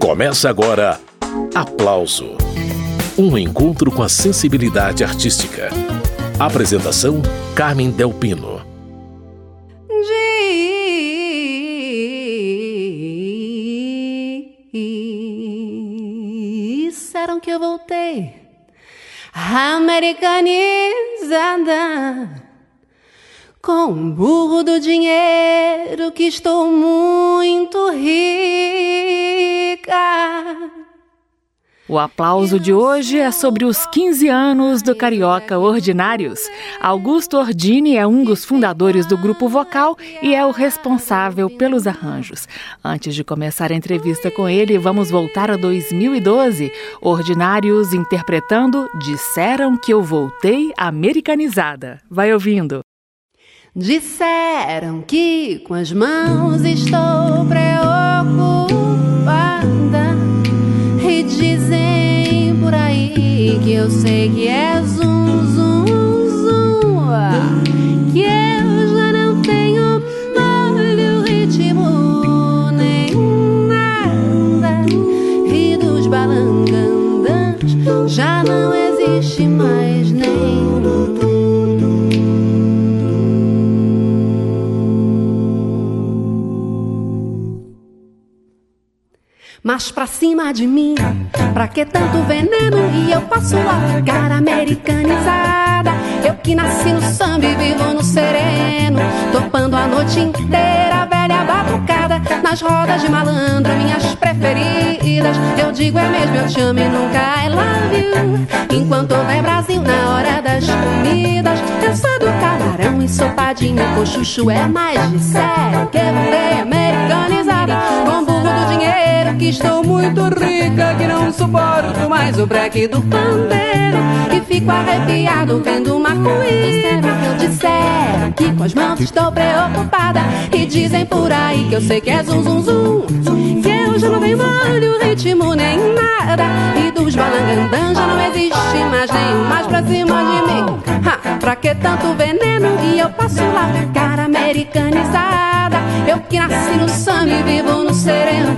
Começa agora Aplauso Um encontro com a sensibilidade artística. Apresentação: Carmen Delpino. Disseram que eu voltei americanizada com o burro do dinheiro que estou muito rica. O aplauso de hoje é sobre os 15 anos do Carioca Ordinários. Augusto Ordini é um dos fundadores do grupo vocal e é o responsável pelos arranjos. Antes de começar a entrevista com ele, vamos voltar a 2012. Ordinários interpretando Disseram que eu voltei americanizada. Vai ouvindo. Disseram que com as mãos estou preocupada. E dizem por aí que eu sei que é zum Mas pra cima de mim, pra que tanto veneno? E eu passo a ficar americanizada. Eu que nasci no samba e vivo no sereno, topando a noite inteira, velha batucada. Nas rodas de malandro, minhas preferidas. Eu digo é mesmo, eu te amo e nunca I love you. Enquanto houver Brasil na hora das comidas, eu sou do camarão ensopadinho com chuchu. É mais de sério que eu americanizada. Que estou muito rica que não suporto mais o breque do pandeiro e fico arrepiado vendo uma coisa disseram que com as mãos estou preocupada e dizem por aí que eu sei que é zum zum zum que eu já não tenho molho, ritmo nem nada e dos balangandãs já não existe mais nenhum mais pra cima de mim. Ha, pra que tanto veneno? E eu passo lá cara americanizada eu que nasci no samba e vivo no sereno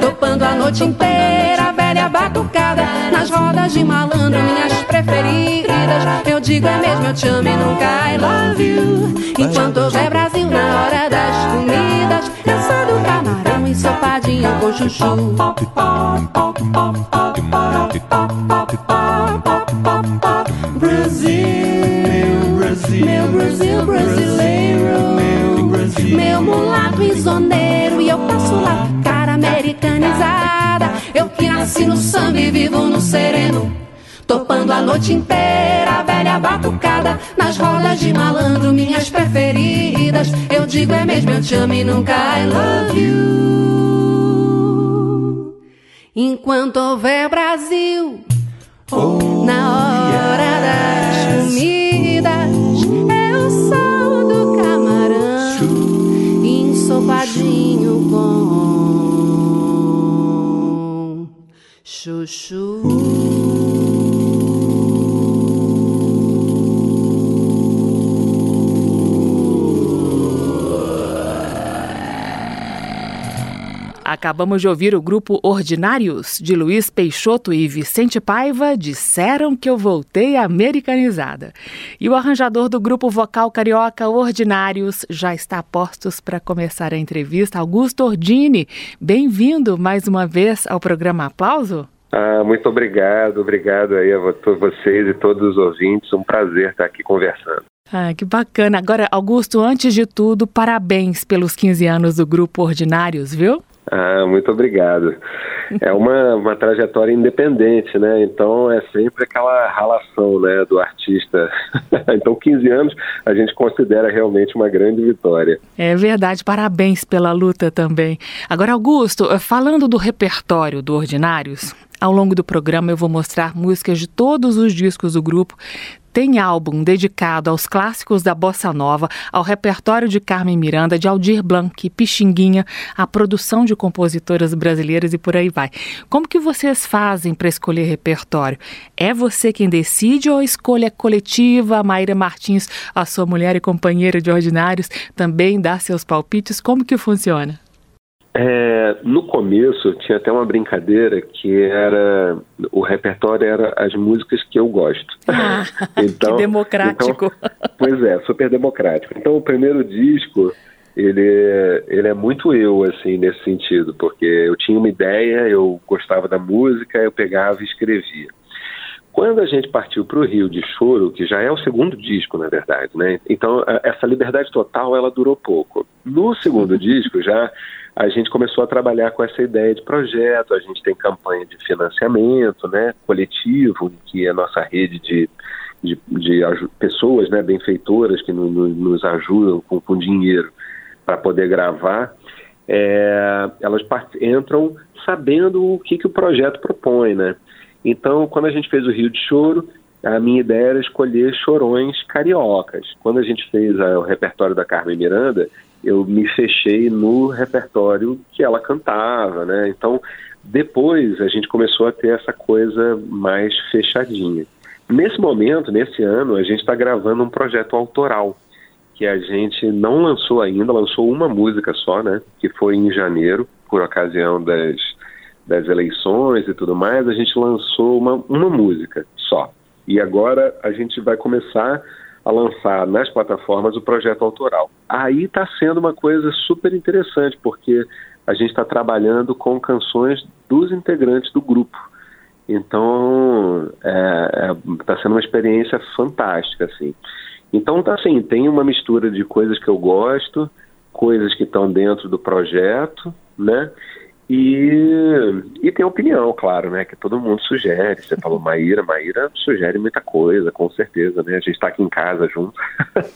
topando a noite inteira, velha batucada, nas rodas de malandro, minhas preferidas. Eu digo é mesmo, eu te amo e nunca I love you. Enquanto houver Brasil na hora das comidas, eu sou do camarão ensopadinho com chuchu. Brasil, meu Brasil brasileiro, Brasil, meu mulato isoneiro e eu passo lá cara americanizada. Eu que nasci no samba e vivo no sereno. Topando a noite inteira, velha batucada Nas rodas de malandro, minhas preferidas Eu digo é mesmo, eu te amo e nunca I love you Enquanto houver Brasil oh, Na hora yeah. das comidas Chuchu Acabamos de ouvir o grupo Ordinários, de Luiz Peixoto e Vicente Paiva, Disseram que eu voltei americanizada. E o arranjador do grupo vocal carioca Ordinários já está a postos para começar a entrevista. Augusto Ordini, bem-vindo mais uma vez ao programa Aplauso. Ah, muito obrigado, obrigado aí a vocês e todos os ouvintes. Um prazer estar aqui conversando. Ah, que bacana. Agora, Augusto, antes de tudo, parabéns pelos 15 anos do Grupo Ordinários, viu? Ah, muito obrigado. É uma, uma trajetória independente, né? Então é sempre aquela relação, né, do artista. então 15 anos a gente considera realmente uma grande vitória. É verdade, parabéns pela luta também. Agora, Augusto, falando do repertório do Ordinários, ao longo do programa eu vou mostrar músicas de todos os discos do grupo. Tem álbum dedicado aos clássicos da bossa nova, ao repertório de Carmen Miranda, de Aldir Blanc, Pixinguinha, a produção de compositoras brasileiras e por aí vai. Como que vocês fazem para escolher repertório? É você quem decide ou a escolha é coletiva? A Maíra Martins, a sua mulher e companheira de ordinários, também dá seus palpites? Como que funciona? É, no começo tinha até uma brincadeira que era o repertório era as músicas que eu gosto. Ah, então, que democrático. Então, pois é, super democrático. Então o primeiro disco ele, ele é muito eu, assim, nesse sentido, porque eu tinha uma ideia, eu gostava da música, eu pegava e escrevia. Quando a gente partiu para o Rio de Choro, que já é o segundo disco, na verdade, né? Então, essa liberdade total, ela durou pouco. No segundo disco, já a gente começou a trabalhar com essa ideia de projeto, a gente tem campanha de financiamento, né, coletivo, que é a nossa rede de, de, de pessoas, né, benfeitoras que no, no, nos ajudam com, com dinheiro para poder gravar, é, elas entram sabendo o que, que o projeto propõe, né? Então, quando a gente fez o Rio de Choro, a minha ideia era escolher chorões cariocas. Quando a gente fez a, o repertório da Carmen Miranda, eu me fechei no repertório que ela cantava, né? Então, depois a gente começou a ter essa coisa mais fechadinha. Nesse momento, nesse ano, a gente está gravando um projeto autoral que a gente não lançou ainda, lançou uma música só, né? Que foi em janeiro, por ocasião das, das eleições e tudo mais, a gente lançou uma, uma música só. E agora a gente vai começar a lançar nas plataformas o projeto autoral. Aí está sendo uma coisa super interessante, porque a gente está trabalhando com canções dos integrantes do grupo. Então, está é, é, tá sendo uma experiência fantástica, assim. Então, tá assim, tem uma mistura de coisas que eu gosto, coisas que estão dentro do projeto, né? E, e tem opinião, claro, né? Que todo mundo sugere. Você falou Maíra, Maíra sugere muita coisa, com certeza, né? A gente está aqui em casa junto.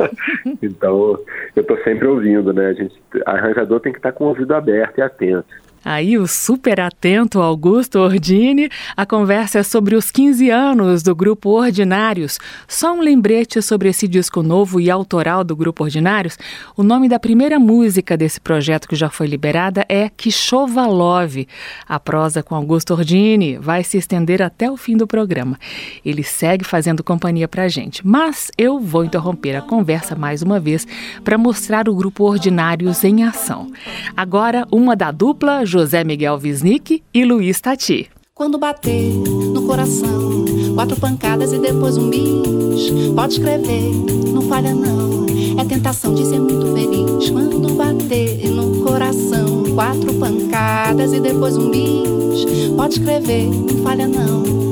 então, eu estou sempre ouvindo, né? A gente, arranjador tem que estar tá com o ouvido aberto e atento. Aí o super atento Augusto Ordini, a conversa é sobre os 15 anos do Grupo Ordinários. Só um lembrete sobre esse disco novo e autoral do Grupo Ordinários. O nome da primeira música desse projeto que já foi liberada é Que Chova Love. A prosa com Augusto Ordini vai se estender até o fim do programa. Ele segue fazendo companhia pra gente, mas eu vou interromper a conversa mais uma vez para mostrar o Grupo Ordinários em ação. Agora, uma da dupla José Miguel Wisnik e Luiz Tati. Quando bater no coração, quatro pancadas e depois um bis. Pode escrever, não falha não. É tentação de ser muito feliz. Quando bater no coração, quatro pancadas e depois um bis. Pode escrever, não falha não.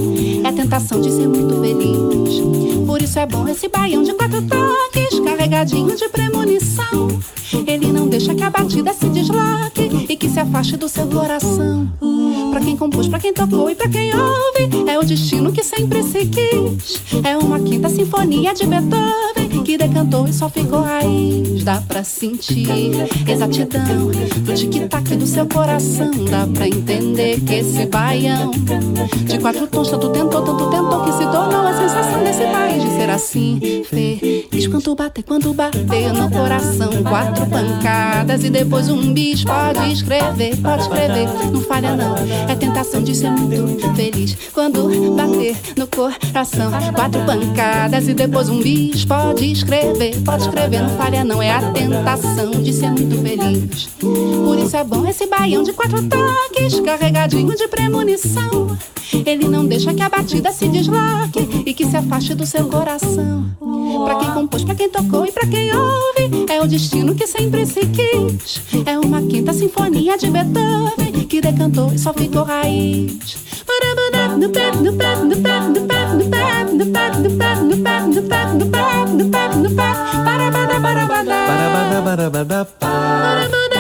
É tentação de ser muito feliz. Por isso é bom esse baião de quatro toques, carregadinho de premonição. Ele não deixa que a batida se desloque e que se afaste do seu coração. Pra quem compôs, pra quem tocou e pra quem ouve, é o destino que sempre se quis. É uma quinta sinfonia de Beethoven que decantou e só ficou raiz. Dá pra sentir exatidão do tic-tac do seu coração. Dá pra entender que esse baião de quatro tons tanto tentou, tanto tentou que se tornou a sensação desse país de ser assim. Feliz quanto bater, quando bater no coração. Quatro pancadas e depois um bis. Pode escrever, pode escrever, não falha não. É tentação de ser muito feliz quando bater no coração. Quatro pancadas e depois um bis. Pode escrever, pode escrever, não falha não. É a tentação de ser muito feliz. Por isso é bom esse baião de quatro toques, carregadinho de premonição. Ele não deixa que a batida se desloque e que se afaste do seu coração. Pra quem compôs, pra quem tocou e pra quem ouve, é o destino que sempre se quis. É uma quinta sinfonia de Beethoven que decantou e só ficou raiz. No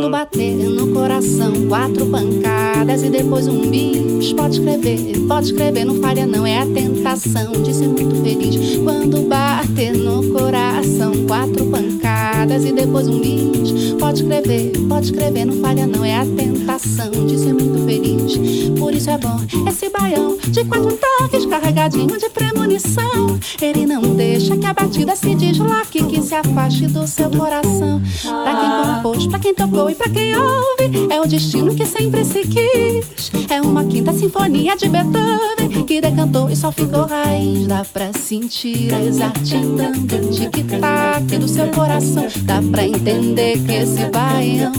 Quando bater no coração, quatro pancadas e depois um bis. Pode escrever, pode escrever, não falha não. É a tentação de ser muito feliz. Quando bater no coração, quatro pancadas piadas e depois um bis. Pode escrever, pode escrever, não falha não. É a tentação de ser muito feliz. Por isso é bom esse baião de quatro toques carregadinho de premonição. Ele não deixa que a batida se desloque, que se afaste do seu coração. Pra quem compôs, pra quem tocou e pra quem ouve, é o destino que sempre se quis. É uma quinta sinfonia de Beethoven que decantou e só ficou raiz. Dá pra sentir a exatidão do tic-tac do seu coração. Dá pra entender que esse baião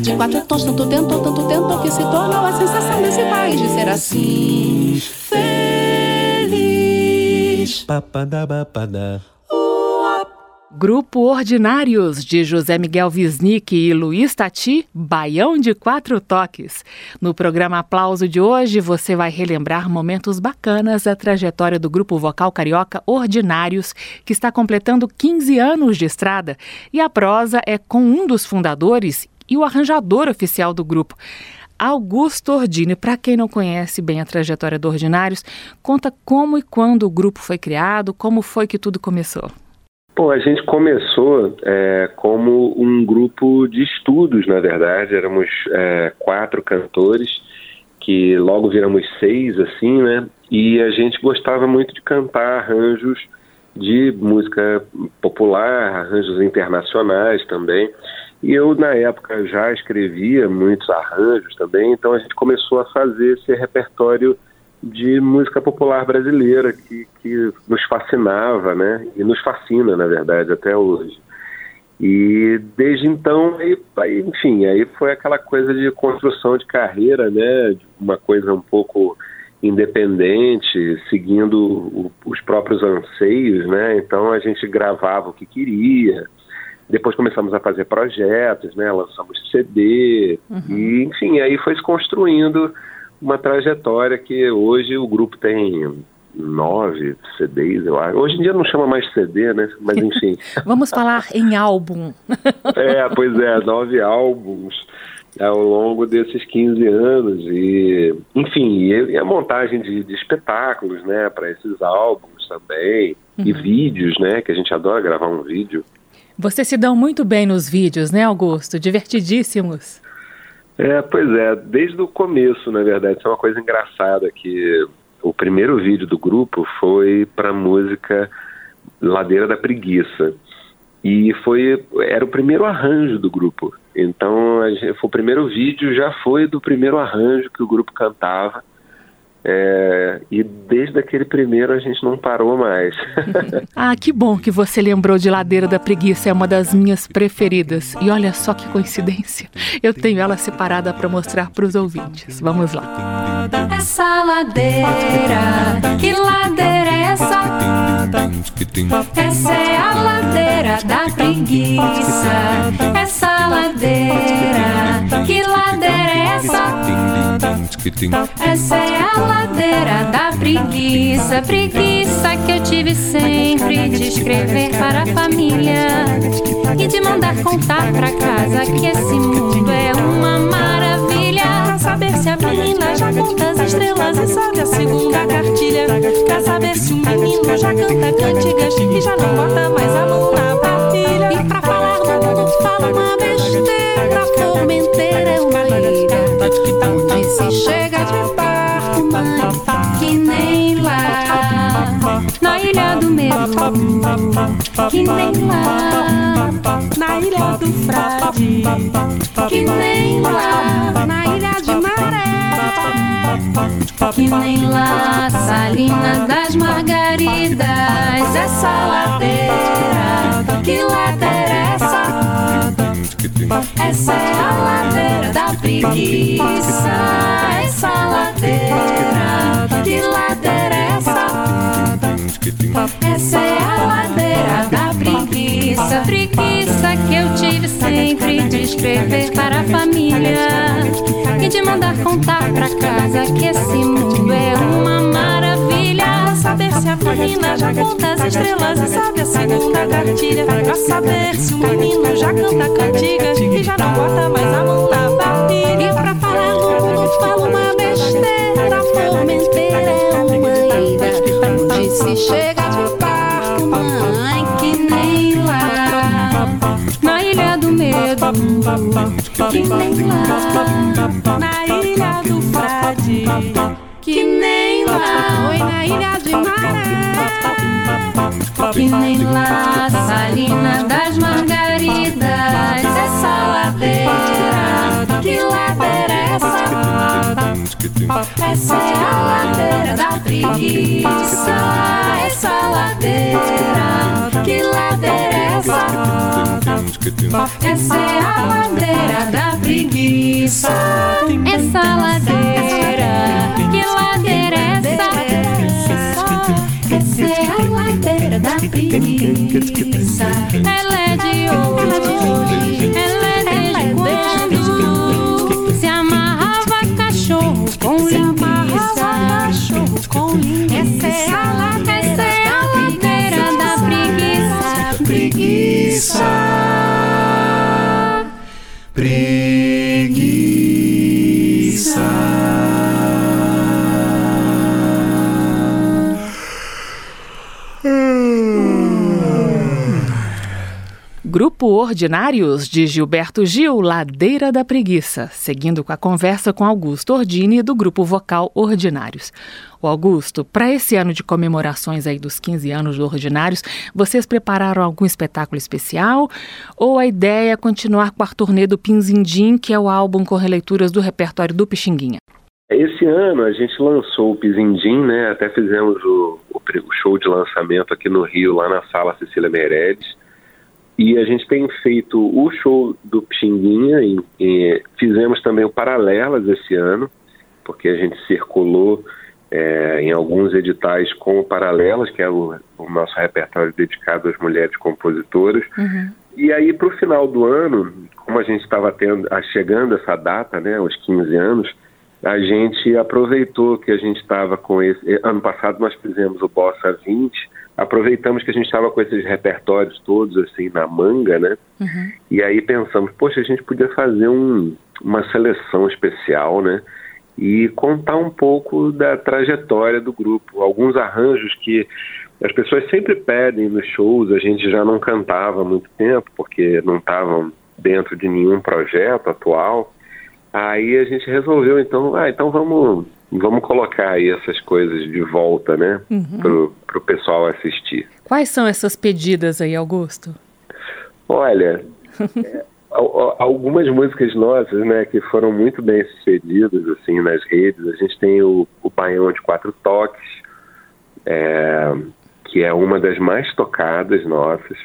de quatro tons tanto tentou, tanto tentou que se tornou a sensação desse país de ser assim. Feliz. Papadabapad. Grupo Ordinários, de José Miguel Wisnik e Luiz Tati, Baião de Quatro Toques. No programa Aplauso de hoje, você vai relembrar momentos bacanas da trajetória do grupo vocal carioca Ordinários, que está completando 15 anos de estrada. E a prosa é com um dos fundadores e o arranjador oficial do grupo. Augusto Ordini. Para quem não conhece bem a trajetória do Ordinários, conta como e quando o grupo foi criado, como foi que tudo começou. Bom, a gente começou é, como um grupo de estudos, na verdade. Éramos é, quatro cantores, que logo viramos seis, assim, né? E a gente gostava muito de cantar arranjos de música popular, arranjos internacionais também. E eu, na época, já escrevia muitos arranjos também, então a gente começou a fazer esse repertório de música popular brasileira que, que nos fascinava, né? E nos fascina, na verdade, até hoje. E desde então, aí, aí, enfim, aí foi aquela coisa de construção de carreira, né? Uma coisa um pouco independente, seguindo o, os próprios anseios, né? Então a gente gravava o que queria. Depois começamos a fazer projetos, né? Lançamos CD uhum. e, enfim, aí foi se construindo uma trajetória que hoje o grupo tem nove CDs, eu acho. Hoje em dia não chama mais CD, né? Mas enfim. Vamos falar em álbum. é, pois é, nove álbuns ao longo desses 15 anos e, enfim, e a montagem de, de espetáculos, né, para esses álbuns também uhum. e vídeos, né, que a gente adora gravar um vídeo. Vocês se dão muito bem nos vídeos, né, Augusto? Divertidíssimos. É, pois é, desde o começo, na verdade, isso é uma coisa engraçada que o primeiro vídeo do grupo foi para música Ladeira da Preguiça. E foi era o primeiro arranjo do grupo. Então, gente, foi o primeiro vídeo já foi do primeiro arranjo que o grupo cantava. É, e desde aquele primeiro a gente não parou mais. ah, que bom que você lembrou de Ladeira da Preguiça, é uma das minhas preferidas. E olha só que coincidência, eu tenho ela separada para mostrar para os ouvintes. Vamos lá. Essa ladeira, que ladeira é essa? Essa é a ladeira da preguiça. Essa ladeira, que ladeira é essa? Essa é a ladeira da preguiça, preguiça que eu tive sempre de escrever para a família e de mandar contar pra casa que esse mundo é uma maravilha. Saber se a menina já conta as estrelas e sabe a segunda cartilha. Pra saber se o menino já canta cantigas e já não bota mais a mão na partilha. E pra falar do mundo fala uma besteira, Formenteira é uma ilha onde se chega de barco, mãe, que nem na ilha do medo, que nem lá na ilha do frade, que nem lá na ilha de maré, que nem lá Salina das Margaridas, essa ladeira, que ladeira é essa? Essa é a ladeira da preguiça. Essa ladeira, que ladeira essa? É a ladeira da preguiça. Preguiça que eu tive sempre de escrever para a família e de mandar contar pra casa que esse mundo é uma maravilha. Saber se a menina já conta as estrelas e sabe a segunda cartilha. Pra saber se o menino já canta cantigas e já não bota mais a mão na partilha. E pra falar no mundo fala uma besteira. Formenteira se chega de barco, mãe, que nem lá. Na Ilha do Medo, que nem lá. Na Ilha do Frade, que nem lá, oi, na Ilha de Maré, que nem lá, Salina das Margaridas, essa ladeira, que ladeira é essa? Essa é a ladeira da preguiça, essa ladeira, que ladeira é essa? Essa é a ladeira da preguiça, essa ladeira, que ladeira é essa? Essa é a ladeira da preguiça, ela é de hoje, Essa é a ladeira, Grupo Ordinários de Gilberto Gil, Ladeira da Preguiça, seguindo com a conversa com Augusto Ordini do grupo vocal Ordinários. O Augusto, para esse ano de comemorações aí dos 15 anos do Ordinários, vocês prepararam algum espetáculo especial ou a ideia é continuar com a turnê do Pinzindim, que é o álbum com releituras do repertório do Pixinguinha? Esse ano a gente lançou o Pizindim, né? Até fizemos o, o, show de lançamento aqui no Rio, lá na sala Cecília Meirelles. E a gente tem feito o show do Pixinguinha, e, e fizemos também o Paralelas esse ano, porque a gente circulou é, em alguns editais com o Paralelas, que é o, o, nosso repertório dedicado às mulheres compositoras. Uhum. E aí, para o final do ano, como a gente estava chegando essa data, né, os 15 anos, a gente aproveitou que a gente estava com esse. Ano passado nós fizemos o Bossa 20, aproveitamos que a gente estava com esses repertórios todos assim na manga, né? Uhum. E aí pensamos, poxa, a gente podia fazer um, uma seleção especial, né? E contar um pouco da trajetória do grupo, alguns arranjos que as pessoas sempre pedem nos shows, a gente já não cantava há muito tempo porque não estavam dentro de nenhum projeto atual. Aí a gente resolveu então, ah, então vamos vamos colocar aí essas coisas de volta, né, Uhum. pro, pro pessoal assistir. Quais são essas pedidas aí, Augusto? Olha, é, al- al- algumas músicas nossas, né, que foram muito bem sucedidas assim nas redes. A gente tem o, o Baião de Quatro Toques, é, que é uma das mais tocadas nossas.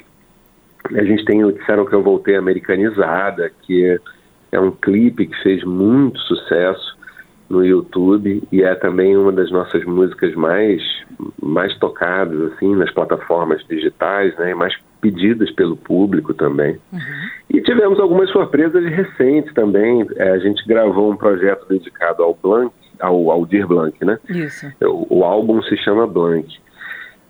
A gente tem o Disseram que eu voltei americanizada, que é, é um clipe que fez muito sucesso no YouTube e é também uma das nossas músicas mais mais tocadas assim nas plataformas digitais, né, e mais pedidas pelo público também. E tivemos algumas surpresas recentes também. É, a gente gravou um projeto dedicado ao Blanc, ao Aldir Blanc, né? Isso. O, o álbum se chama Blank.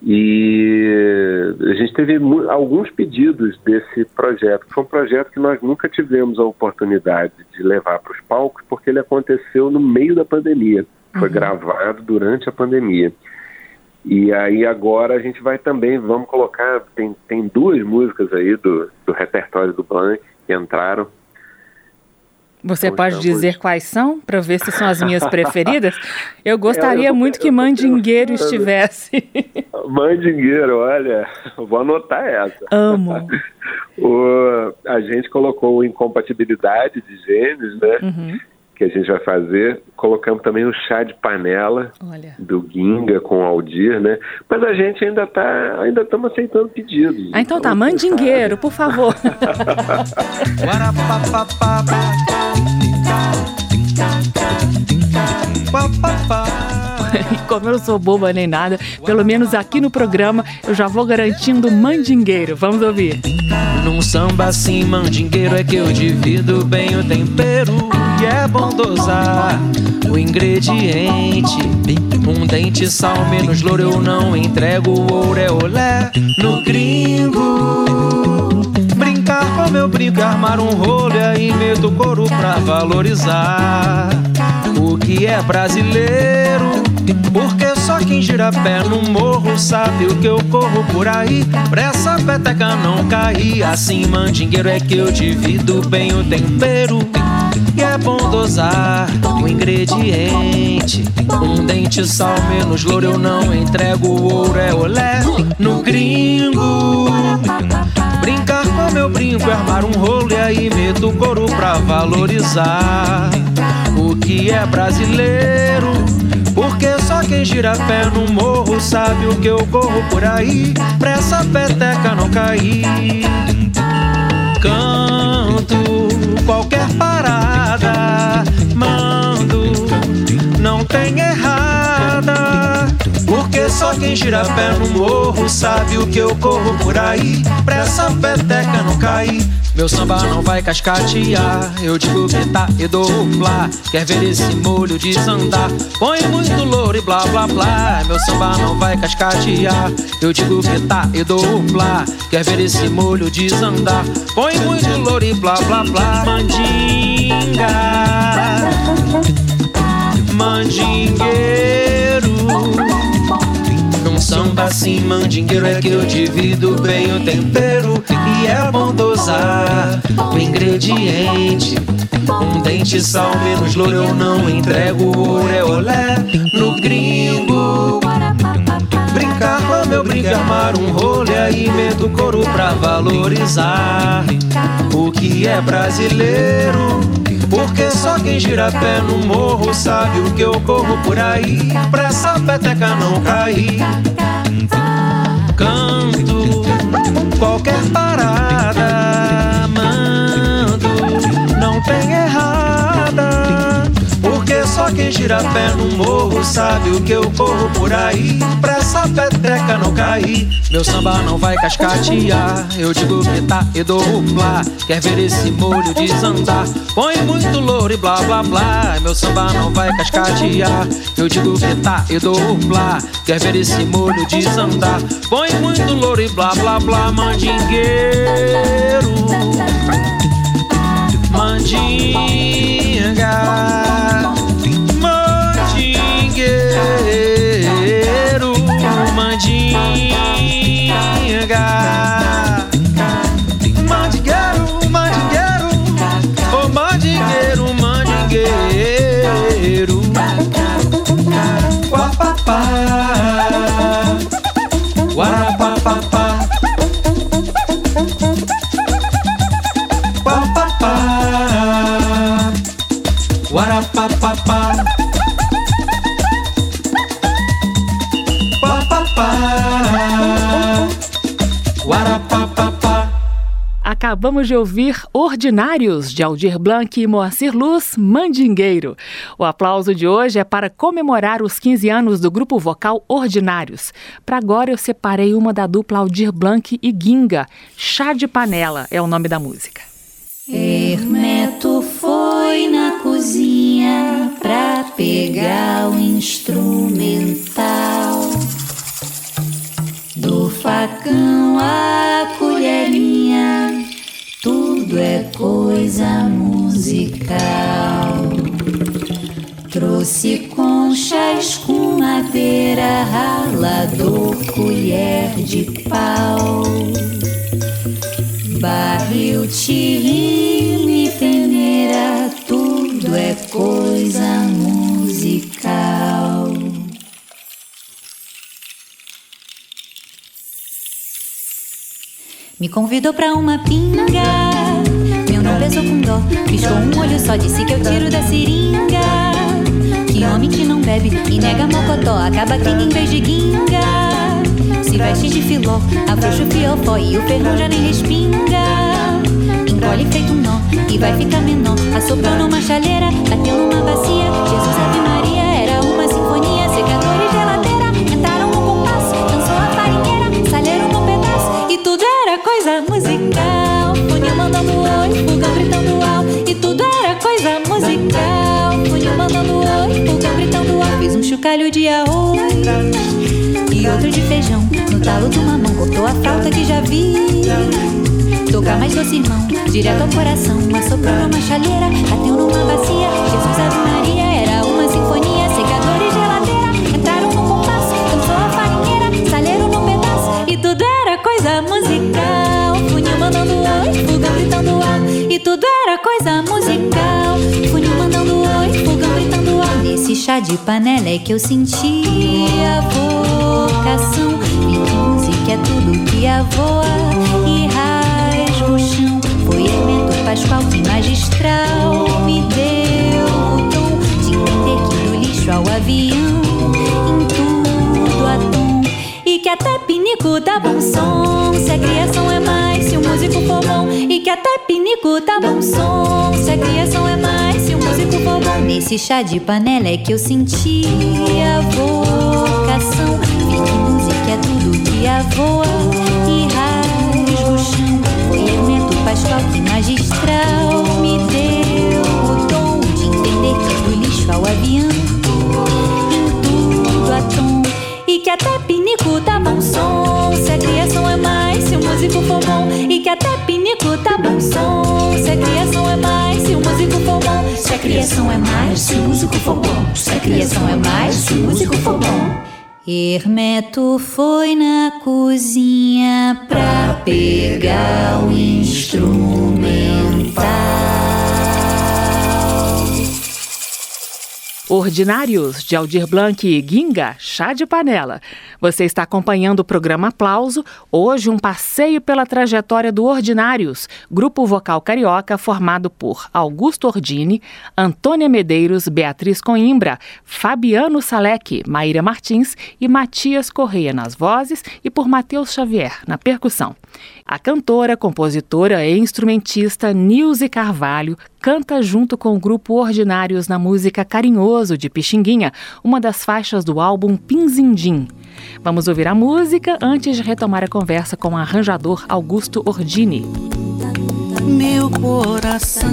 E a gente teve alguns pedidos desse projeto. Foi um projeto que nós nunca tivemos a oportunidade de levar para os palcos, porque ele aconteceu no meio da pandemia. Foi gravado durante a pandemia. E aí agora a gente vai também, vamos colocar, tem, tem duas músicas aí do, do repertório do Blank que entraram. Você Então, pode estamos- dizer quais são, para ver se são as minhas preferidas? Eu gostaria É, eu muito que Mandingueiro estivesse. Mandingueiro, olha, vou anotar essa. Amo. O, a gente colocou incompatibilidade de genes, né? Uhum. Que a gente vai fazer. Colocamos também o chá de panela Olha. do Ginga com o Aldir, né? Mas a gente ainda tá, ainda estamos aceitando pedidos. Ah, então tá, Mandingueiro, por favor. E como eu não sou boba nem nada, pelo menos aqui no programa eu já vou garantindo Mandingueiro. Vamos ouvir. Num samba assim, mandingueiro, é que eu divido bem o tempero. E é bom dosar o ingrediente. Um dente sal menos louro, eu não entrego ouro é olé no gringo. Brincar como eu brinco, armar um rolo e aí meto couro pra valorizar o que é brasileiro. Porque só quem gira pé no morro sabe o que eu corro por aí. Pra essa peteca não cair, assim mandingueiro é que eu divido bem o tempero. e é bom dosar o ingrediente. Um dente sal menos louro eu não entrego o ouro é olé no gringo. Brincar como eu brinco, armar um rolo e aí meto couro pra valorizar o que é brasileiro. Quem gira pé no morro sabe o que eu corro por aí. Pra essa peteca não cair. Canto qualquer parada, mando, não tem errada. Só quem gira pé no morro sabe o que eu corro por aí. Pra essa peteca não cair. Meu samba não vai cascatear. Eu digo que tá e dou blá. Quer ver esse molho desandar? Põe muito louro e blá blá blá. Meu samba não vai cascatear. Eu digo que tá e dou blá. Quer ver esse molho desandar? Põe muito louro e blá blá blá. Mandinga. Mandingueiro. Samba assim, mandingueiro é que eu divido bem o tempero e é bom dosar o ingrediente. Um dente sal menos louro eu não entrego ouro é olé no gringo. Brincar como eu brinco, armar um rolê aí meto couro pra valorizar o que é brasileiro. Porque só quem gira pé no morro sabe o que eu corro por aí. Pra essa peteca não cair. Qualquer parada, gira pé no morro sabe o que eu corro por aí. Pra essa peteca não cair, meu samba não vai cascatear. Eu digo que tá e dou blá. Quer ver esse molho desandar? Põe muito louro e blá blá blá. Meu samba não vai cascatear. Eu digo que tá e dou blá. Quer ver esse molho desandar? Põe muito louro e blá blá blá. Mandingueiro, mandinga, Acabamos de ouvir Ordinários, de Aldir Blanc e Moacir Luz, Mandingueiro. O aplauso de hoje é para comemorar os 15 anos do grupo vocal Ordinários. Para agora eu separei uma da dupla Aldir Blanc e Ginga, Chá de Panela é o nome da música. Hermeto foi na cozinha pra pegar o instrumental. Do facão tudo é coisa musical. Trouxe conchas com madeira, ralador, colher de pau. Barril, tirime, peneira, tudo é coisa musical. Me convidou pra uma pinga. Pesou com dó. Piscou um olho só, disse que eu tiro da seringa. Que homem que não bebe e nega mocotó. Acaba tendo em vez de guinga. Se veste de filó, afrouxa o fiofó e o ferrão já nem respinga. Encolhe feito um nó e vai ficar menor. Assoprou numa chaleira, bateu numa bacia. Jesus Chocalho de arroz e outro de feijão. No talo de uma mão cortou a flauta que já vi. Tocar mais doce, irmão, direto ao coração. Assoprou numa chaleira, bateu numa bacia. Jesus Ave Maria era uma sinfonia. Secador e geladeira entraram no compasso. Dançou a farinheira, salheiro no pedaço. E tudo era coisa musical. Funil mandando oi, fogão gritando ao. E tudo era coisa musical. Nesse chá de panela é que eu senti a vocação. Vi que é tudo que avoa e rasga o chão. Foi Hermeto Pascoal que magistral me deu o tom de entender que do lixo ao avião, em tudo há tom. E que até pinico dá bom som. Se a criação é mais, se o músico for bom. E que até pinico dá bom som. Se a criação é mais, Nesse chá de panela é que eu senti a vocação. Vi que música é tudo que avoa e rasga o chão. Foi Hermeto Pascoal que magistral me deu o tom de entender que do lixo ao avião, em tudo há tom. E que até pinico dá bom som. Se a criação é mais, se o músico for bom. E que até pinico dá bom som. Se a criação é mais, se o músico for bom. Se a criação é mais, se o músico for bom. Se a criação é mais, se o músico for bom. Hermeto foi na cozinha pra pegar o instrumental. Ordinários, de Aldir Blanc e Ginga, Chá de Panela. Você está acompanhando o programa Aplauso, hoje um passeio pela trajetória do Ordinários, grupo vocal carioca formado por Augusto Ordini, Antônia Medeiros, Beatriz Coimbra, Fabiano Salek, Maíra Martins e Matias Correia nas vozes e por Matheus Xavier na percussão. A cantora, compositora e instrumentista Nilce Carvalho canta junto com o grupo Ordinários na música Carinhoso de Pixinguinha, uma das faixas do álbum Pinzindim. Vamos ouvir a música antes de retomar a conversa com o arranjador Augusto Ordini. Meu coração,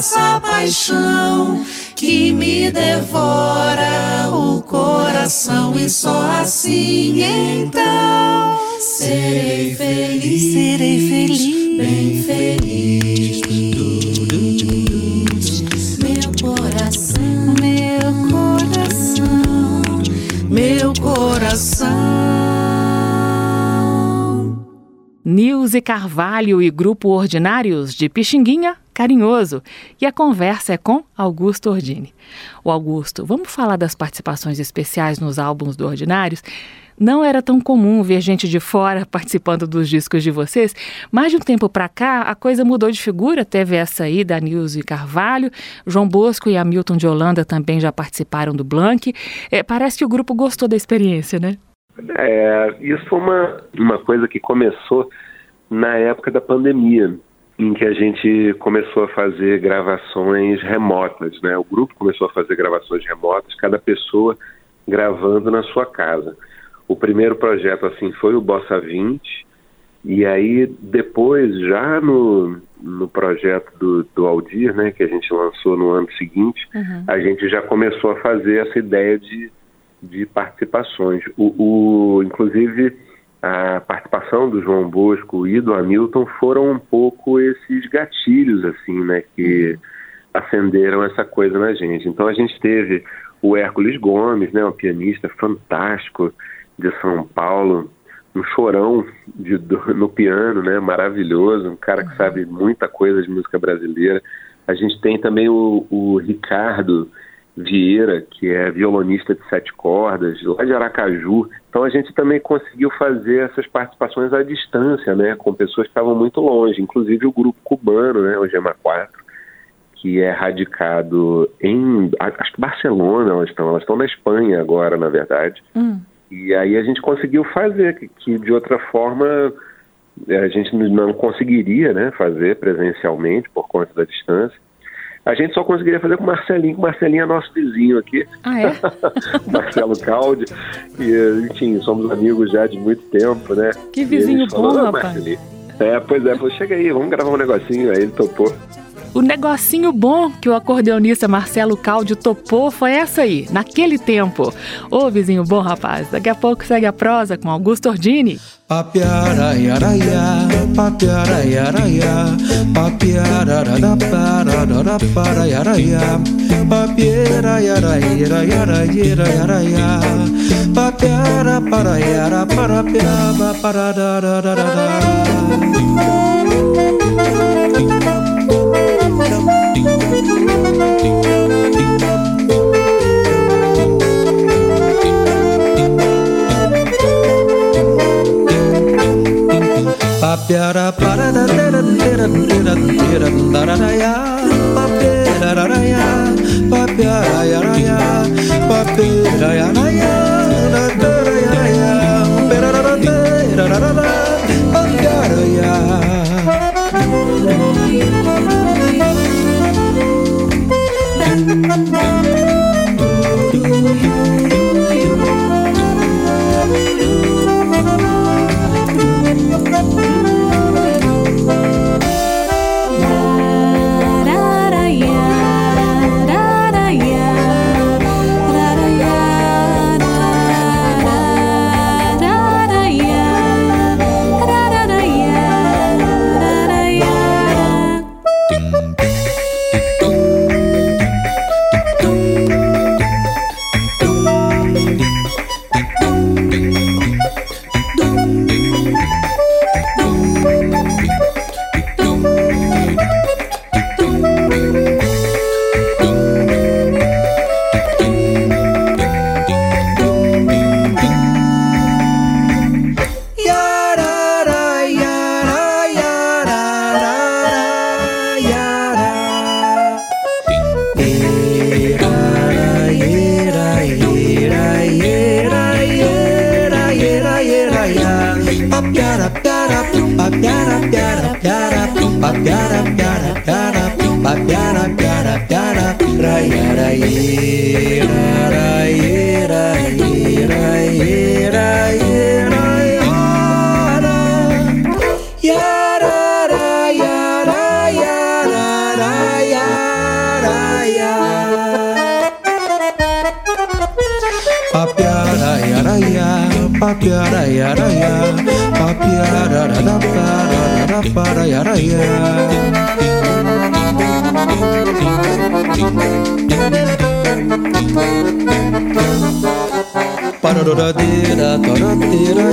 essa paixão que me devora o coração e só assim então serei feliz, serei feliz, bem feliz. Meu coração, meu coração, meu coração. Nilce Carvalho e Grupo Ordinários de Pixinguinha, Carinhoso. E a conversa é com Augusto Ordini. O Augusto, vamos falar das participações especiais nos álbuns do Ordinários? Não era tão comum ver gente de fora participando dos discos de vocês, mas de um tempo para cá a coisa mudou de figura. Teve essa aí da Nilce Carvalho, João Bosco e Hamilton de Holanda também já participaram do Blank. É, parece que o grupo gostou da experiência, né? É, isso foi uma, uma coisa que começou na época da pandemia, em que a gente começou a fazer gravações remotas, né? O grupo começou a fazer gravações remotas, cada pessoa gravando na sua casa. O primeiro projeto assim foi o Bossa 20, e aí depois, já no, no projeto do, do Aldir, né, que a gente lançou no ano seguinte, uhum. a gente já começou a fazer essa ideia de, de participações. O, o, inclusive, a participação do João Bosco e do Hamilton foram um pouco esses gatilhos, assim, né, que acenderam essa coisa na gente. Então a gente teve o Hércules Gomes, né, um pianista fantástico de São Paulo, um chorão de, do, no piano, né, maravilhoso, um cara que sabe muita coisa de música brasileira. A gente tem também o, o Ricardo Vieira, que é violonista de sete cordas, lá de Aracaju. Então a gente também conseguiu fazer essas participações à distância, né, com pessoas que estavam muito longe, inclusive o grupo cubano, né, o Gema 4, que é radicado em, acho que Barcelona elas estão, elas estão na Espanha agora, na verdade. Hum. E aí a gente conseguiu fazer, que, que de outra forma a gente não conseguiria né, fazer presencialmente por conta da distância. A gente só conseguiria fazer com o Marcelinho, que o Marcelinho é nosso vizinho aqui. Ah, é? Marcelo Caldi. E, enfim, somos amigos já de muito tempo, né? Que vizinho bom, ah, rapaz. É, pois é, falou, chega aí, vamos gravar um negocinho. Aí ele topou. O negocinho bom que o acordeonista Marcelo Caldi topou foi essa aí, naquele tempo. Ô vizinho bom, rapaz, daqui a pouco segue a prosa com Augusto Ordini. Papiara. Papiara para da da da da da da da da da ya Papiara da da ya Papiara ya da ya Papiara ya da ya da da da ya ya Pera da da da da da da Papiara ya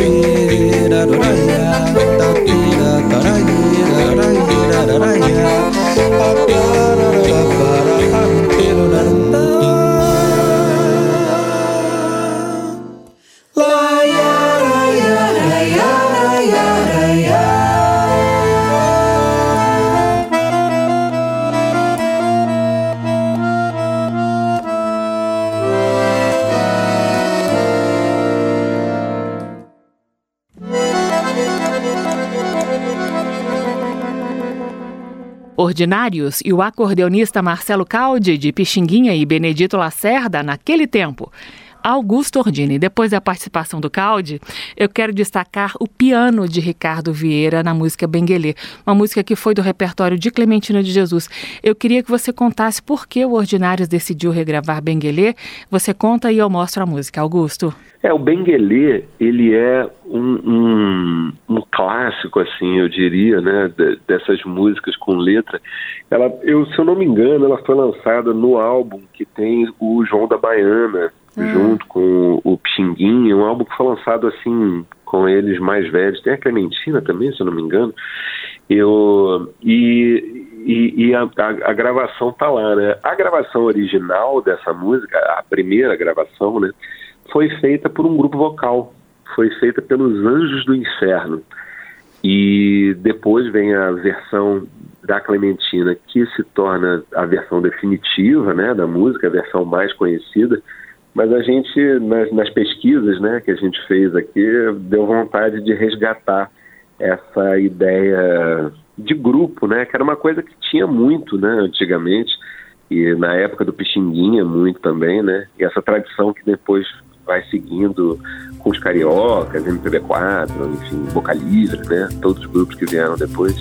de ra ye da do da ya da de da tora ye da ra ye da E o acordeonista Marcelo Caldi, de Pixinguinha e Benedito Lacerda, naquele tempo. Augusto Ordini. Depois da participação do Caldi, eu quero destacar o piano de Ricardo Vieira na música Benguelê, uma música que foi do repertório de Clementina de Jesus. Eu queria que você contasse por que o Ordinários decidiu regravar Benguelê. Você conta e eu mostro a música. Augusto. É, o Benguelê, ele é um, um, um, clássico, assim, eu diria, né, dessas músicas com letra. Ela, eu, se eu não me engano, ela foi lançada no álbum que tem o João da Baiana, hum. junto com o Pixinguinha, um álbum que foi lançado, assim, com eles mais velhos. Tem a Clementina também, se eu não me engano. Eu, e, e, e a, a, a, gravação tá lá, né? A gravação original dessa música, a primeira gravação, né? foi feita por um grupo vocal, foi feita pelos Anjos do Inferno. E depois vem a versão da Clementina, que se torna a versão definitiva né, da música, a versão mais conhecida. Mas a gente, nas, nas pesquisas né, que a gente fez aqui, deu vontade de resgatar essa ideia de grupo, né, que era uma coisa que tinha muito né, antigamente, e na época do Pixinguinha muito também, né, e essa tradição que depois vai seguindo com os cariocas, MPB4, enfim, Boca Livre, né? Todos os grupos que vieram depois.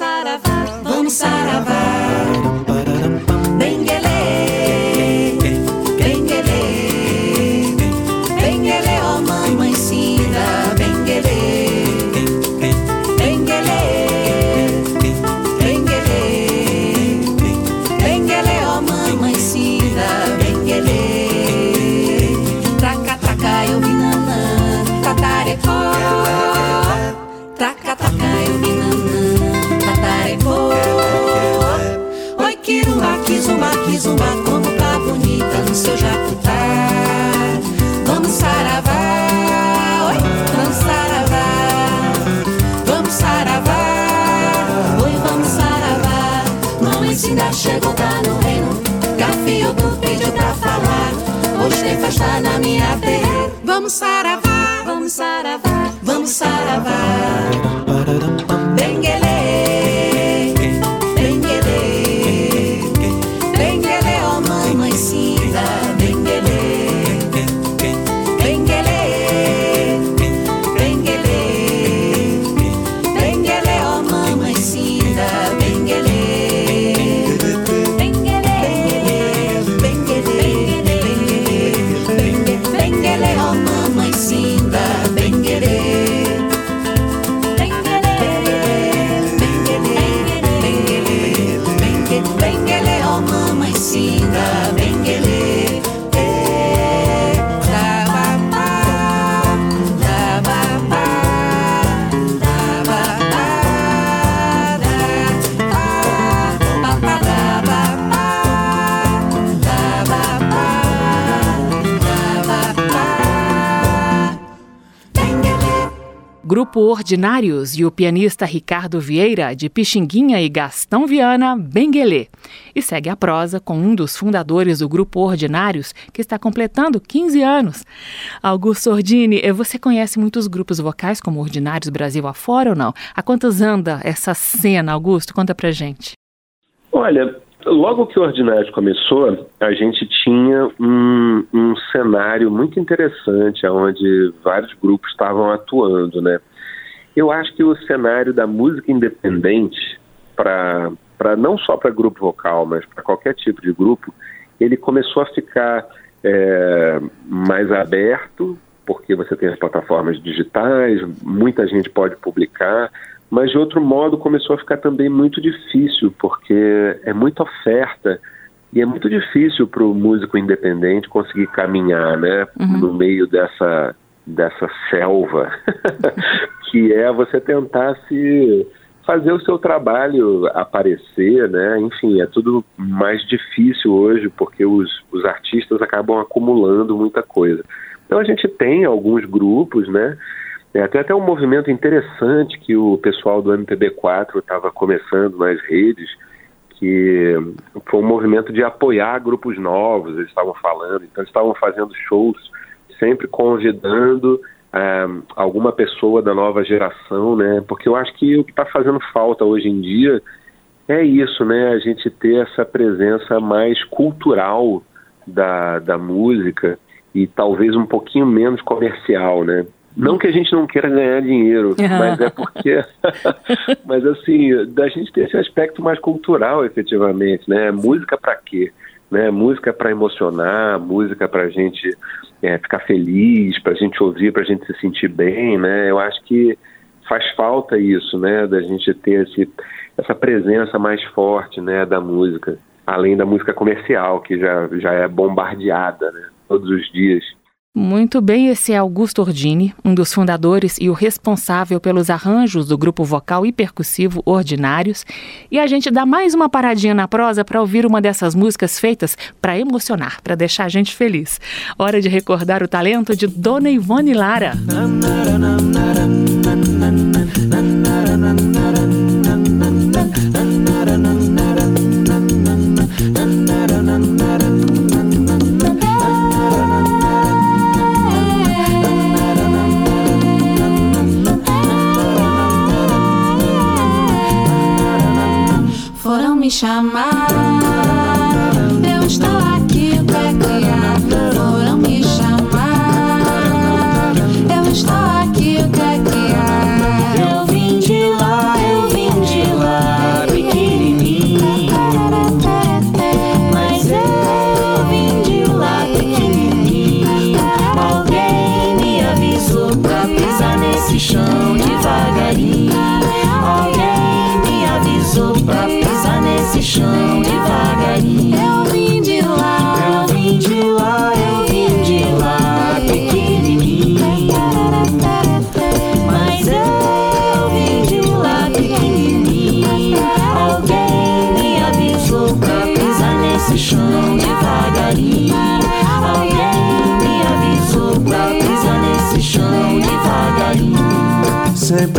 saravar, vamos saravar. Benguelê, benguelê, benguelê, ó mamãe ensina, benguelê, benguelê, benguelê, benguelê, ó mamãe ensina, benguelê. Traca, traca, eu me nanã, tatarecó. Saravá, vamos saravá, vamos saravá. chegou, tá no reino. Gafioto pediu pra falar. Hoje tem festa na minha terra. Vamos saravá, vamos saravá, vamos saravá. Grupo Ordinários e o pianista Ricardo Vieira, de Pixinguinha e Gastão Viana, Benguelê. E segue a prosa com um dos fundadores do Grupo Ordinários, que está completando 15 anos. Augusto Ordini, eh, você conhece muitos grupos vocais como Ordinários Brasil afora ou não? A quantos anda essa cena, Augusto? Conta pra gente. Olha, Logo que o Ordinário começou, a gente tinha um, um cenário muito interessante, onde vários grupos estavam atuando, né? Eu acho que o cenário da música independente, para não só para grupo vocal, mas para qualquer tipo de grupo, ele começou a ficar é, mais aberto, porque você tem as plataformas digitais, muita gente pode publicar, mas de outro modo começou a ficar também muito difícil, porque é muita oferta e é muito difícil para o músico independente conseguir caminhar né, uhum. no meio dessa, dessa selva, que é você tentar se fazer o seu trabalho aparecer, né? Enfim, é tudo mais difícil hoje porque os, os artistas acabam acumulando muita coisa. Então a gente tem alguns grupos, né? É, tem até um movimento interessante que o pessoal do MPB4 estava começando nas redes, que foi um movimento de apoiar grupos novos, eles estavam falando, então eles estavam fazendo shows sempre convidando é, alguma pessoa da nova geração, né? Porque eu acho que o que está fazendo falta hoje em dia é isso, né? A gente ter essa presença mais cultural da, da música e talvez um pouquinho menos comercial, né? Não que a gente não queira ganhar dinheiro, mas é porque, mas assim, da gente ter esse aspecto mais cultural, efetivamente, né? Música para quê? Né? Música para emocionar, música para a gente é, ficar feliz, para a gente ouvir, para a gente se sentir bem, né? Eu acho que faz falta isso, né? Da gente ter esse, essa presença mais forte, né? Da música, além da música comercial que já já é bombardeada, né? Todos os dias. Muito bem, esse é Augusto Ordini, um dos fundadores e o responsável pelos arranjos do grupo vocal e percussivo Ordinários. E a gente dá mais uma paradinha na prosa para ouvir uma dessas músicas feitas para emocionar, para deixar a gente feliz. Hora de recordar o talento de Dona Ivone Lara. Me chamar. Eu estou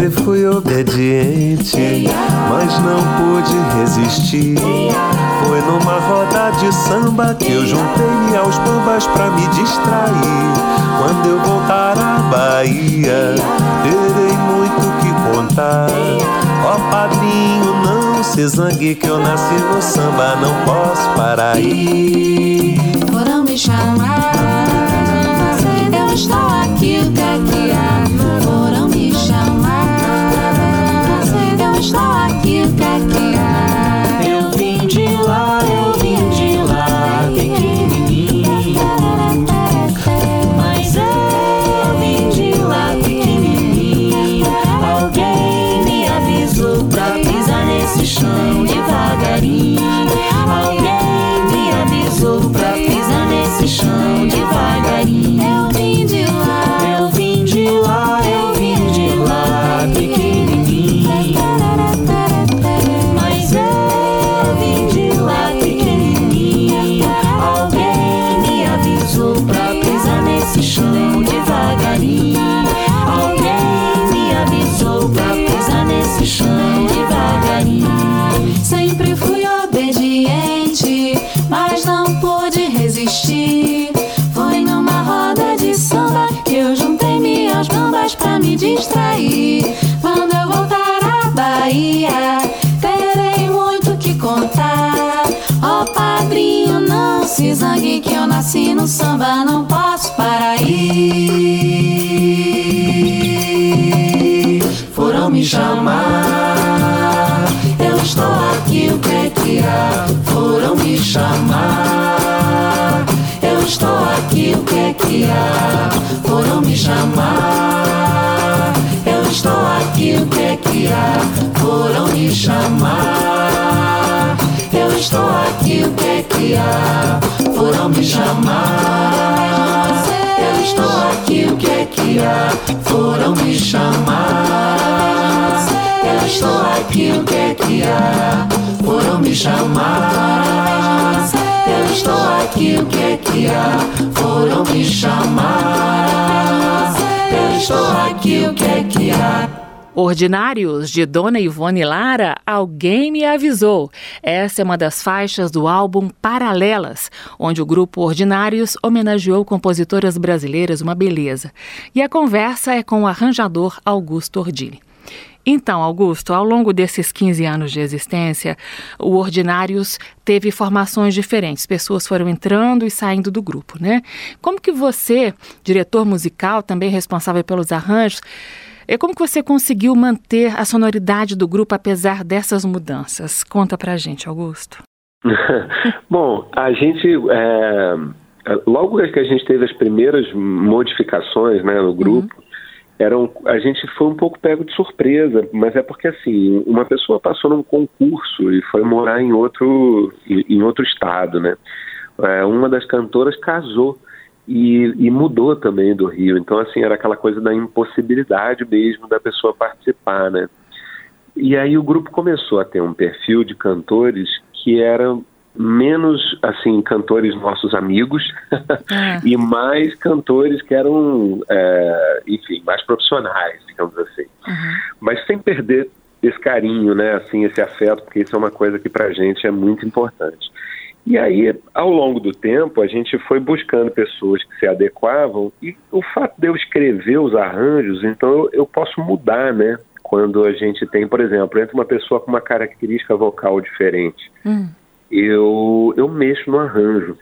Sempre fui obediente, mas não pude resistir. Foi numa roda de samba que eu juntei aos bambas pra me distrair. Quando eu voltar à Bahia, terei muito que contar. Ó oh, padrinho, não se zangue que eu nasci no samba, não posso parar aí. Foram me chamar, eu estou aqui pra criar. Foram nasci no samba, não posso parar aí. Foi chamar. Eu estou aqui, o que é que há? Foram me chamar. Eu estou aqui, o que é que há? Foram me chamar. Eu estou aqui, o que é que há? Foram me chamar. Estou aqui, o que é que há? Foram me chamar. Eu estou aqui, o que é que há? Foram me chamar. Eu estou aqui, o que é que há? Foram me chamar. Eu estou aqui, o que é que há? Foram me chamar. Eu estou aqui, o que é que há? Ordinários, de Dona Ivone Lara, Alguém Me Avisou. Essa é uma das faixas do álbum Paralelas, onde o grupo Ordinários homenageou compositoras brasileiras uma beleza. E a conversa é com o arranjador Augusto Ordini. Então, Augusto, ao longo desses 15 anos de existência, o Ordinários teve formações diferentes, pessoas foram entrando e saindo do grupo, né? Como que você, diretor musical, também responsável pelos arranjos, é como que você conseguiu manter a sonoridade do grupo apesar dessas mudanças? Conta pra gente, Augusto. Bom, a gente é, logo que a gente teve as primeiras modificações né, no grupo, uhum. eram, a gente foi um pouco pego de surpresa, mas é porque assim, uma pessoa passou num concurso e foi morar em outro, em outro estado, né? É, uma das cantoras casou e, e, mudou também do Rio. Então, assim, era aquela coisa da impossibilidade mesmo da pessoa participar, né? E aí o grupo começou a ter um perfil de cantores que eram menos, assim, cantores nossos amigos é. e mais cantores que eram, é, enfim, mais profissionais, digamos assim. Uhum. Mas sem perder esse carinho, né, assim, esse afeto, porque isso é uma coisa que pra gente é muito importante. E aí, ao longo do tempo, a gente foi buscando pessoas que se adequavam e o fato de eu escrever os arranjos, então eu, eu posso mudar, né? Quando a gente tem, por exemplo, entre uma pessoa com uma característica vocal diferente, hum. eu, eu mexo no arranjo.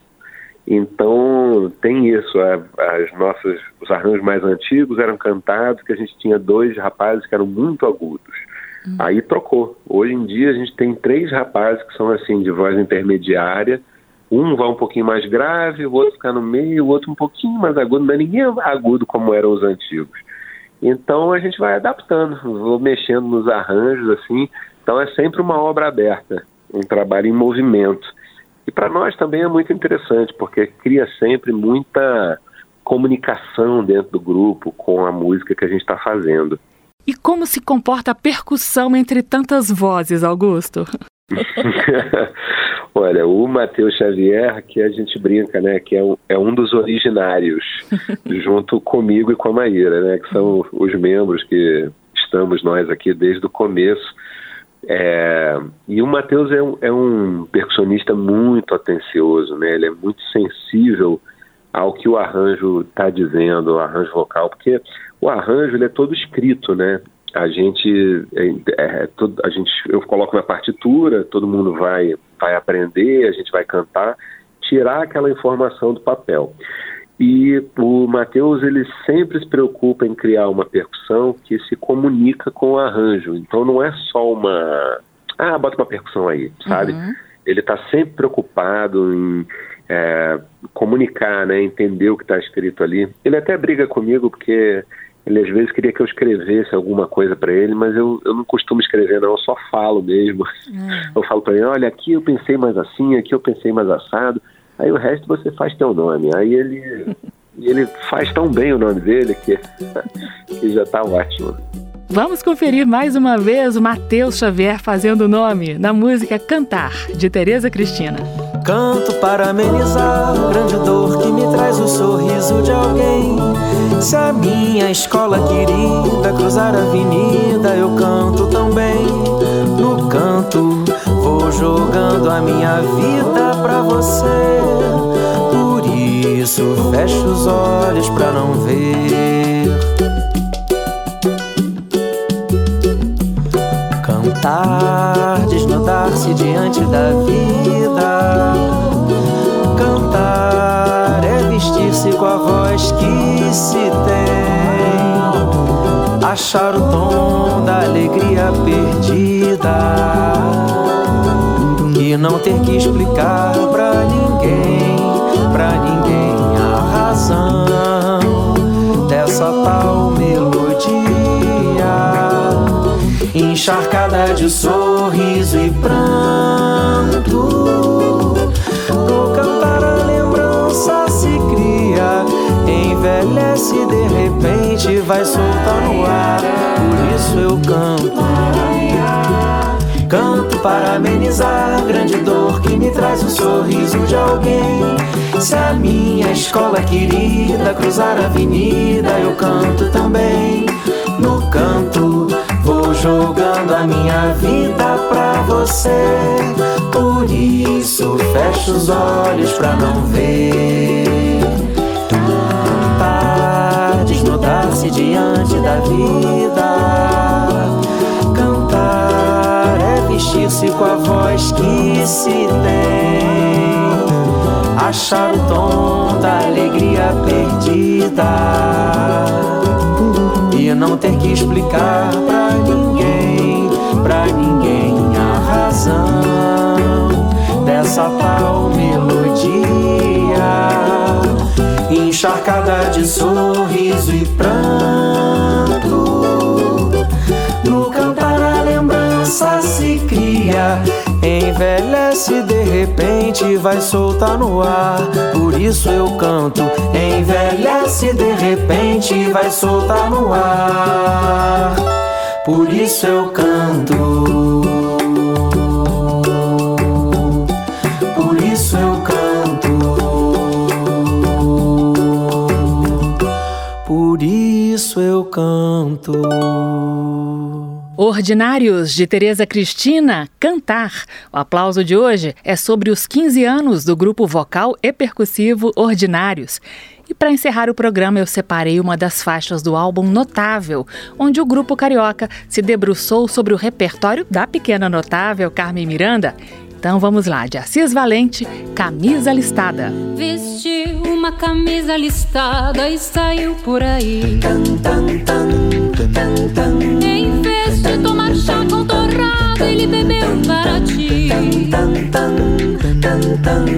Então tem isso, as nossas, os arranjos mais antigos eram cantados, que a gente tinha dois rapazes que eram muito agudos. Aí trocou. Hoje em dia a gente tem três rapazes que são assim, de voz intermediária. Um vai um pouquinho mais grave, o outro fica no meio, o outro um pouquinho mais agudo, mas ninguém é agudo como eram os antigos. Então a gente vai adaptando, vou mexendo nos arranjos assim. Então é sempre uma obra aberta, um trabalho em movimento. E para nós também é muito interessante, porque cria sempre muita comunicação dentro do grupo com a música que a gente está fazendo. E como se comporta a percussão entre tantas vozes, Augusto? Olha, o Matheus Xavier, que a gente brinca, né, que é um, é um dos originários, junto comigo e com a Maíra, né, que são os membros que estamos nós aqui desde o começo. É, e o Matheus é um, é um percussionista muito atencioso, né, ele é muito sensível ao que o arranjo está dizendo, o arranjo vocal, porque o arranjo ele é todo escrito, né? A gente, é, é, todo, a gente, eu coloco na partitura, todo mundo vai, vai aprender, a gente vai cantar, tirar aquela informação do papel. E o Matheus ele sempre se preocupa em criar uma percussão que se comunica com o arranjo. Então não é só uma, ah, bota uma percussão aí, sabe? Uhum. Ele está sempre preocupado em é, comunicar, né, entender o que está escrito ali. Ele até briga comigo porque ele às vezes queria que eu escrevesse alguma coisa para ele, mas eu, eu não costumo escrever, não, eu só falo mesmo. Hum. Eu falo para ele: olha, aqui eu pensei mais assim, aqui eu pensei mais assado, aí o resto você faz teu nome. Aí ele, ele faz tão bem o nome dele que, que já está ótimo. Vamos conferir mais uma vez o Matheus Xavier fazendo o nome na música Cantar, de Tereza Cristina. Canto para amenizar a grande dor que me traz o sorriso de alguém. Se a minha escola querida cruzar a avenida, eu canto também. No canto, vou jogando a minha vida pra você. Por isso, fecho os olhos pra não ver. Cantar, desnudar-se diante da vida. Cantar é vestir-se com a voz se tem. achar o tom da alegria perdida e não ter que explicar pra ninguém, pra ninguém a razão dessa tal melodia encharcada de sorriso e pranto. Envelhece de repente, vai soltar no ar. Por isso eu canto. Canto para amenizar a grande dor que me traz o sorriso de alguém. Se a minha escola querida cruzar a avenida, eu canto também. No canto, vou jogando a minha vida pra você. Por isso, fecho os olhos pra não ver. Diante da vida. Vestir-se com a voz que se tem, achar o tom da alegria perdida. E não ter que explicar pra ninguém, pra ninguém a razão dessa tal melodia encharcada de sorriso e pranto criança se cria, envelhece de repente vai soltar no ar. Por isso eu canto, envelhece de repente vai soltar no ar. Por isso eu canto. Canto. Ordinários, de Tereza Cristina, Cantar. O aplauso de hoje é sobre os 15 anos do grupo vocal e percussivo Ordinários. E para encerrar o programa, eu separei uma das faixas do álbum Notável, onde o grupo carioca se debruçou sobre o repertório da pequena notável Carmen Miranda. Então vamos lá, de Assis Valente, Camisa Listada. Vestiu uma camisa listada e saiu por aí. Em vez de tomar chá com torrada, ele bebeu para ti.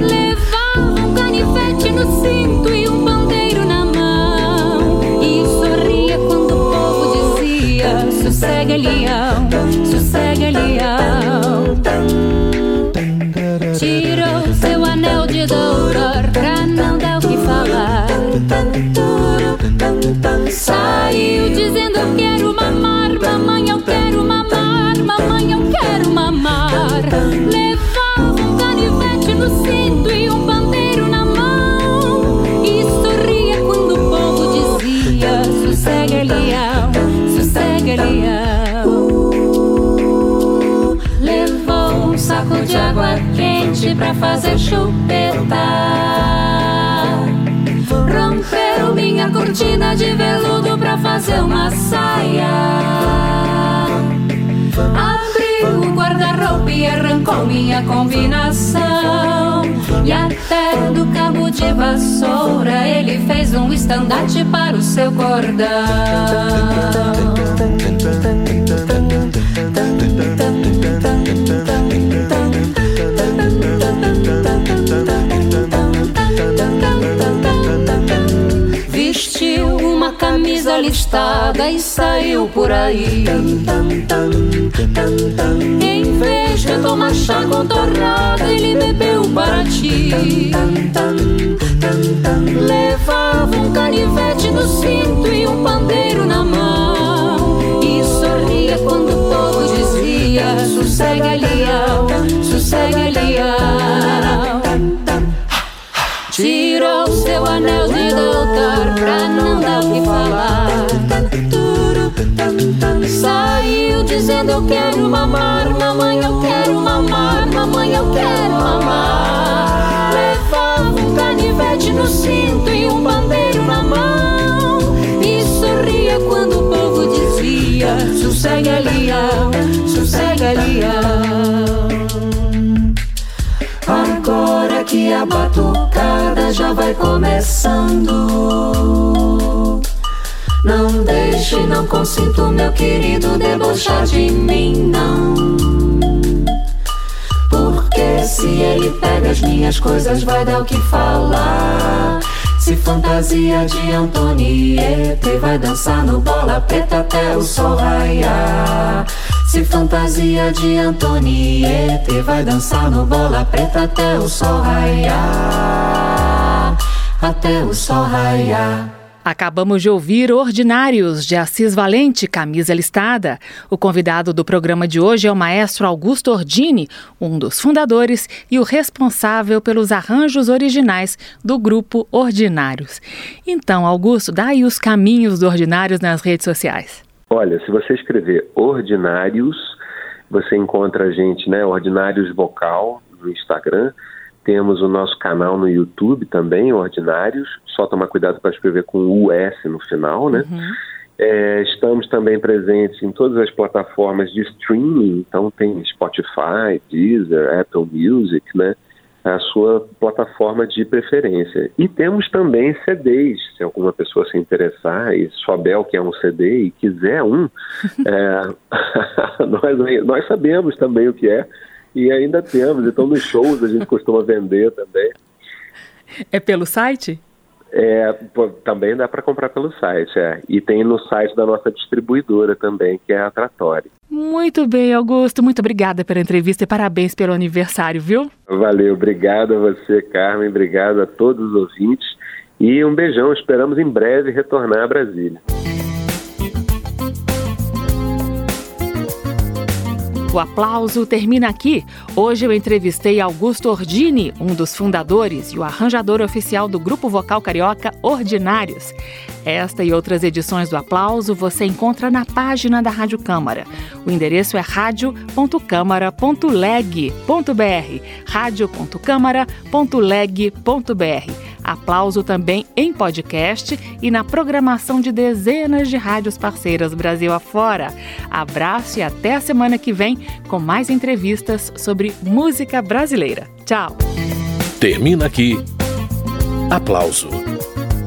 Levava um canivete no cinto e um bandeiro na mão. E sorria quando o povo dizia: Sossegue, leão, sossegue, leão. Tirou seu anel de doutor Levava um canivete no cinto e um bandeiro na mão. E sorria quando o povo dizia: Sossega, leão, sossega, leão. Levou um saco de água quente pra fazer chupeta Romperam minha cortina de veludo pra fazer uma saia. Abriu o guarda-roupa e arrancou minha combinação. E até do cabo de vassoura ele fez um estandarte para o seu cordão. Camisa listada e saiu por aí. Em vez de tomar chá com torrada, ele bebeu para ti. Levava um canivete no cinto e um pandeiro na mão. E sorria quando o povo dizia: Sossega, leão, dizendo eu quero mamar, mamãe eu quero mamar, mamãe eu quero mamar. Levava um canivete no cinto e um bandeiro na mão. E sorria quando o povo dizia: Sossega, leão, sossega, leão. Agora que a batucada já vai começando. Não deixe não consinto, meu querido, debochar de mim, não. Porque se ele pega as minhas coisas, vai dar o que falar. Se fantasia de Antonieta vai dançar no bola preta até o sol raiar. Se fantasia de Antonieta vai dançar no bola preta até o sol raiar. Até o sol raiar. Acabamos de ouvir Ordinários, de Assis Valente, camisa listada. O convidado do programa de hoje é o maestro Augusto Ordini, um dos fundadores e o responsável pelos arranjos originais do grupo Ordinários. Então, Augusto, dá aí os caminhos do Ordinários nas redes sociais. Olha, se você escrever Ordinários, você encontra a gente, né? Ordinários Vocal no Instagram temos o nosso canal no YouTube também, Ordinários, só tomar cuidado para escrever com US no final, né? Uhum. É, estamos também presentes em todas as plataformas de streaming, então tem Spotify, Deezer, Apple Music, né? A sua plataforma de preferência. E temos também CDs, se alguma pessoa se interessar e souber o que é um CD e quiser um, é, nós, nós sabemos também o que é e ainda temos, então nos shows a gente costuma vender também. É pelo site? É, pô, também dá para comprar pelo site, é. E tem no site da nossa distribuidora também, que é a Tratori. Muito bem, Augusto. Muito obrigada pela entrevista e parabéns pelo aniversário, viu? Valeu, obrigado a você, Carmen, obrigado a todos os ouvintes. E um beijão, esperamos em breve retornar a Brasília. O aplauso termina aqui. Hoje eu entrevistei Augusto Ordini, um dos fundadores e o arranjador oficial do grupo vocal carioca Ordinários. Esta e outras edições do Aplauso você encontra na página da Rádio Câmara. O endereço é radio.câmara.leg.br. radio.câmara.leg.br. Aplauso também em podcast e na programação de dezenas de rádios parceiras Brasil afora. Abraço e até a semana que vem com mais entrevistas sobre música brasileira. Tchau. Termina aqui. Aplauso.